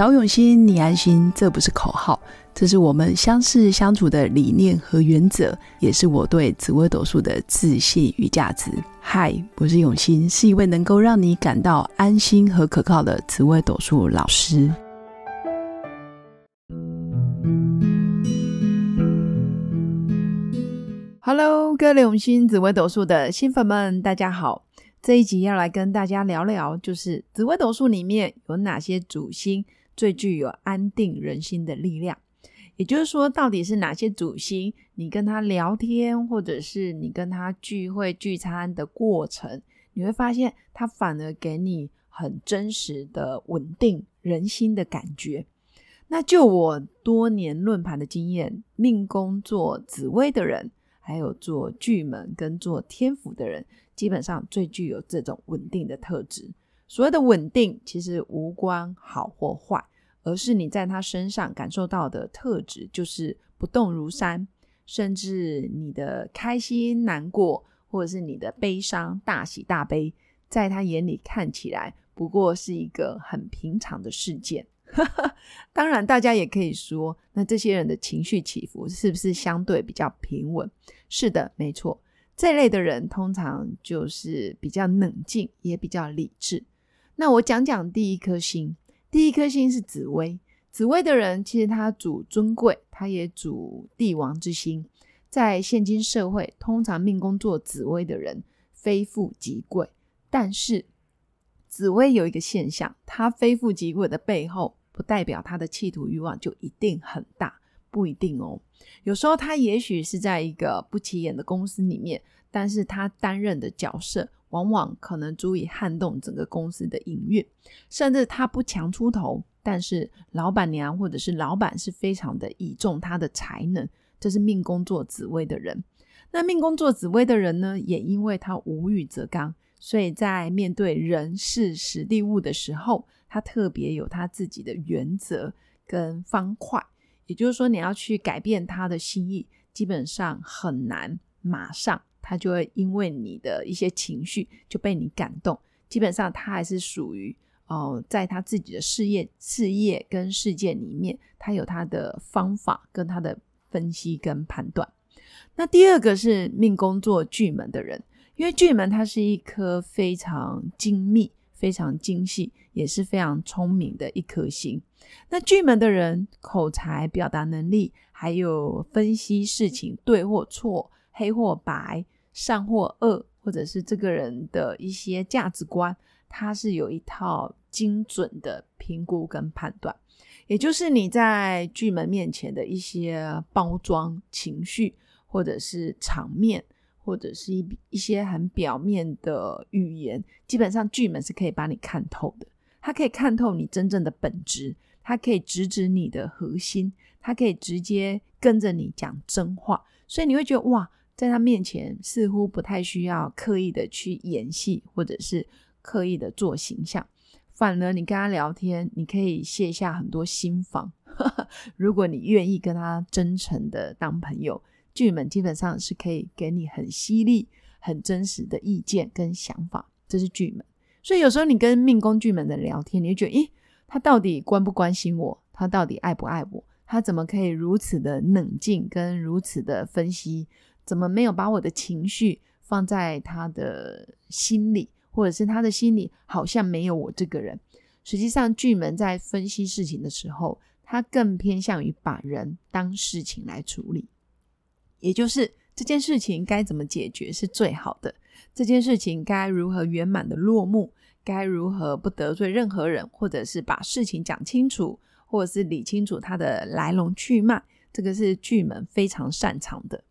找永新，你安心，这不是口号，这是我们相识相处的理念和原则，也是我对紫微斗数的自信与价值。嗨，我是永新，是一位能够让你感到安心和可靠的紫微斗数老师。Hello，各位永新紫微斗数的新粉们，大家好。这一集要来跟大家聊聊，就是紫微斗数里面有哪些主星最具有安定人心的力量。也就是说，到底是哪些主星，你跟他聊天，或者是你跟他聚会聚餐的过程，你会发现他反而给你很真实的稳定人心的感觉。那就我多年论盘的经验，命宫做紫微的人，还有做巨门跟做天府的人。基本上最具有这种稳定的特质。所谓的稳定，其实无关好或坏，而是你在他身上感受到的特质，就是不动如山。甚至你的开心、难过，或者是你的悲伤、大喜、大悲，在他眼里看起来不过是一个很平常的事件。当然，大家也可以说，那这些人的情绪起伏是不是相对比较平稳？是的，没错。这类的人通常就是比较冷静，也比较理智。那我讲讲第一颗星，第一颗星是紫薇。紫薇的人其实他主尊贵，他也主帝王之心。在现今社会，通常命宫做紫薇的人非富即贵。但是紫薇有一个现象，他非富即贵的背后，不代表他的企图欲望就一定很大。不一定哦，有时候他也许是在一个不起眼的公司里面，但是他担任的角色往往可能足以撼动整个公司的营运，甚至他不强出头，但是老板娘或者是老板是非常的倚重他的才能，这是命宫作紫薇的人。那命宫作紫薇的人呢，也因为他无欲则刚，所以在面对人事实地物的时候，他特别有他自己的原则跟方块。也就是说，你要去改变他的心意，基本上很难。马上他就会因为你的一些情绪就被你感动。基本上他还是属于哦，在他自己的事业、事业跟事件里面，他有他的方法跟他的分析跟判断。那第二个是命宫作巨门的人，因为巨门它是一颗非常精密。非常精细，也是非常聪明的一颗星。那巨门的人，口才、表达能力，还有分析事情对或错、黑或白、善或恶，或者是这个人的一些价值观，他是有一套精准的评估跟判断。也就是你在巨门面前的一些包装情绪，或者是场面。或者是一一些很表面的语言，基本上巨门是可以把你看透的。他可以看透你真正的本质，他可以直指你的核心，他可以直接跟着你讲真话。所以你会觉得哇，在他面前似乎不太需要刻意的去演戏，或者是刻意的做形象。反而你跟他聊天，你可以卸下很多心防。如果你愿意跟他真诚的当朋友。巨门基本上是可以给你很犀利、很真实的意见跟想法，这是巨门。所以有时候你跟命宫巨门的聊天，你就觉得，咦，他到底关不关心我？他到底爱不爱我？他怎么可以如此的冷静跟如此的分析？怎么没有把我的情绪放在他的心里，或者是他的心里好像没有我这个人？实际上，巨门在分析事情的时候，他更偏向于把人当事情来处理。也就是这件事情该怎么解决是最好的？这件事情该如何圆满的落幕？该如何不得罪任何人，或者是把事情讲清楚，或者是理清楚它的来龙去脉？这个是巨门非常擅长的。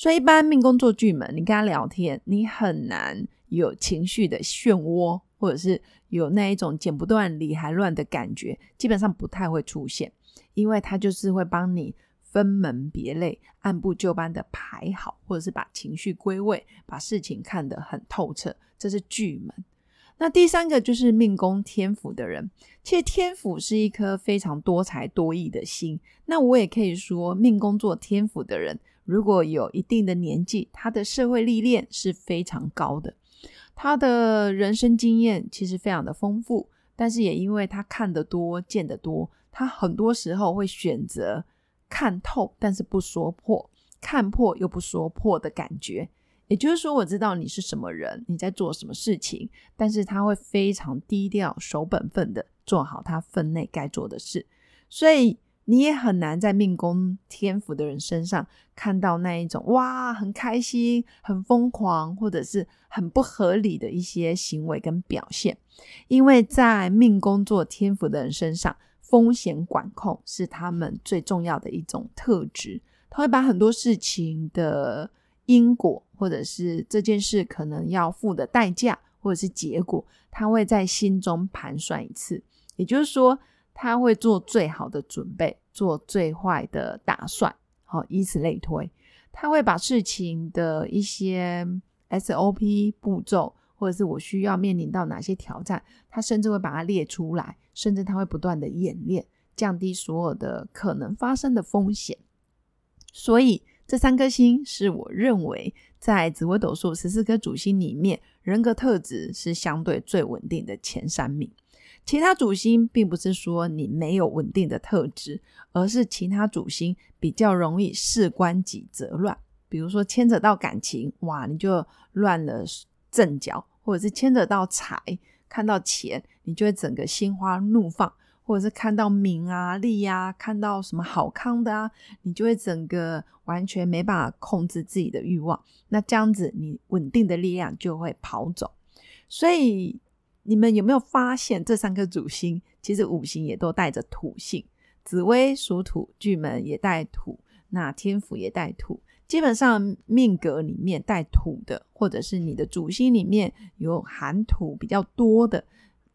所以一般命宫做巨门，你跟他聊天，你很难有情绪的漩涡，或者是有那一种剪不断理还乱的感觉，基本上不太会出现，因为他就是会帮你。分门别类，按部就班的排好，或者是把情绪归位，把事情看得很透彻，这是巨门。那第三个就是命宫天府的人，其实天府是一颗非常多才多艺的心。那我也可以说，命宫做天府的人，如果有一定的年纪，他的社会历练是非常高的，他的人生经验其实非常的丰富。但是也因为他看得多、见得多，他很多时候会选择看透，但是不说破，看破又不说破的感觉。也就是说，我知道你是什么人，你在做什么事情，但是他会非常低调、守本分的做好他分内该做的事，所以。你也很难在命宫天府的人身上看到那一种哇，很开心、很疯狂，或者是很不合理的一些行为跟表现，因为在命宫做天府的人身上，风险管控是他们最重要的一种特质。他会把很多事情的因果，或者是这件事可能要付的代价，或者是结果，他会在心中盘算一次。也就是说。他会做最好的准备，做最坏的打算，好，以此类推。他会把事情的一些 SOP 步骤，或者是我需要面临到哪些挑战，他甚至会把它列出来，甚至他会不断的演练，降低所有的可能发生的风险。所以，这三颗星是我认为在紫微斗数十四颗主星里面，人格特质是相对最稳定的前三名。其他主星并不是说你没有稳定的特质，而是其他主星比较容易事关己则乱。比如说牵扯到感情，哇，你就乱了阵脚；或者是牵扯到财，看到钱，你就会整个心花怒放；或者是看到名啊利啊，看到什么好康的啊，你就会整个完全没办法控制自己的欲望。那这样子，你稳定的力量就会跑走。所以。你们有没有发现，这三颗主星其实五行也都带着土性？紫薇属土，巨门也带土，那天府也带土。基本上命格里面带土的，或者是你的主星里面有含土比较多的，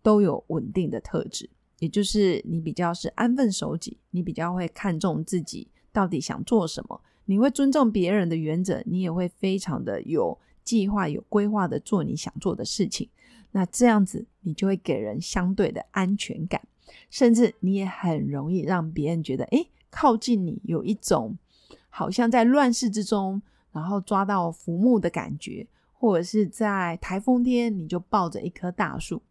都有稳定的特质。也就是你比较是安分守己，你比较会看重自己到底想做什么，你会尊重别人的原则，你也会非常的有计划、有规划的做你想做的事情。那这样子，你就会给人相对的安全感，甚至你也很容易让别人觉得，哎，靠近你有一种好像在乱世之中，然后抓到浮木的感觉，或者是在台风天你就抱着一棵大树。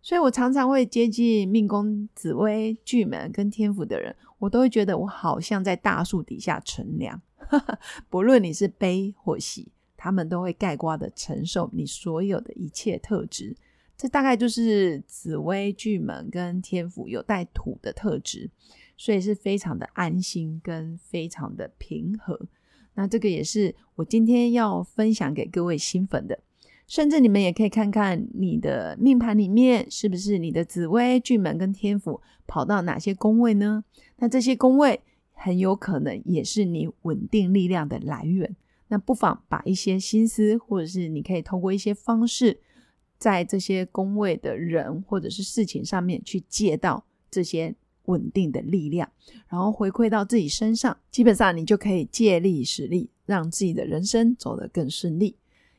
所以我常常会接近命宫紫薇巨门跟天府的人，我都会觉得我好像在大树底下乘凉，不论你是悲或喜，他们都会盖瓜的承受你所有的一切特质。这大概就是紫薇巨门跟天府有带土的特质，所以是非常的安心跟非常的平和。那这个也是我今天要分享给各位新粉的，甚至你们也可以看看你的命盘里面是不是你的紫薇巨门跟天府跑到哪些宫位呢？那这些宫位很有可能也是你稳定力量的来源。那不妨把一些心思，或者是你可以透过一些方式。在这些宫位的人或者是事情上面去借到这些稳定的力量，然后回馈到自己身上，基本上你就可以借力使力，让自己的人生走得更顺利。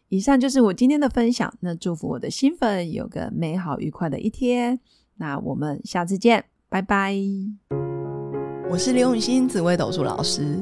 以上就是我今天的分享，那祝福我的新粉有个美好愉快的一天。那我们下次见，拜拜。我是刘永新紫微斗数老师，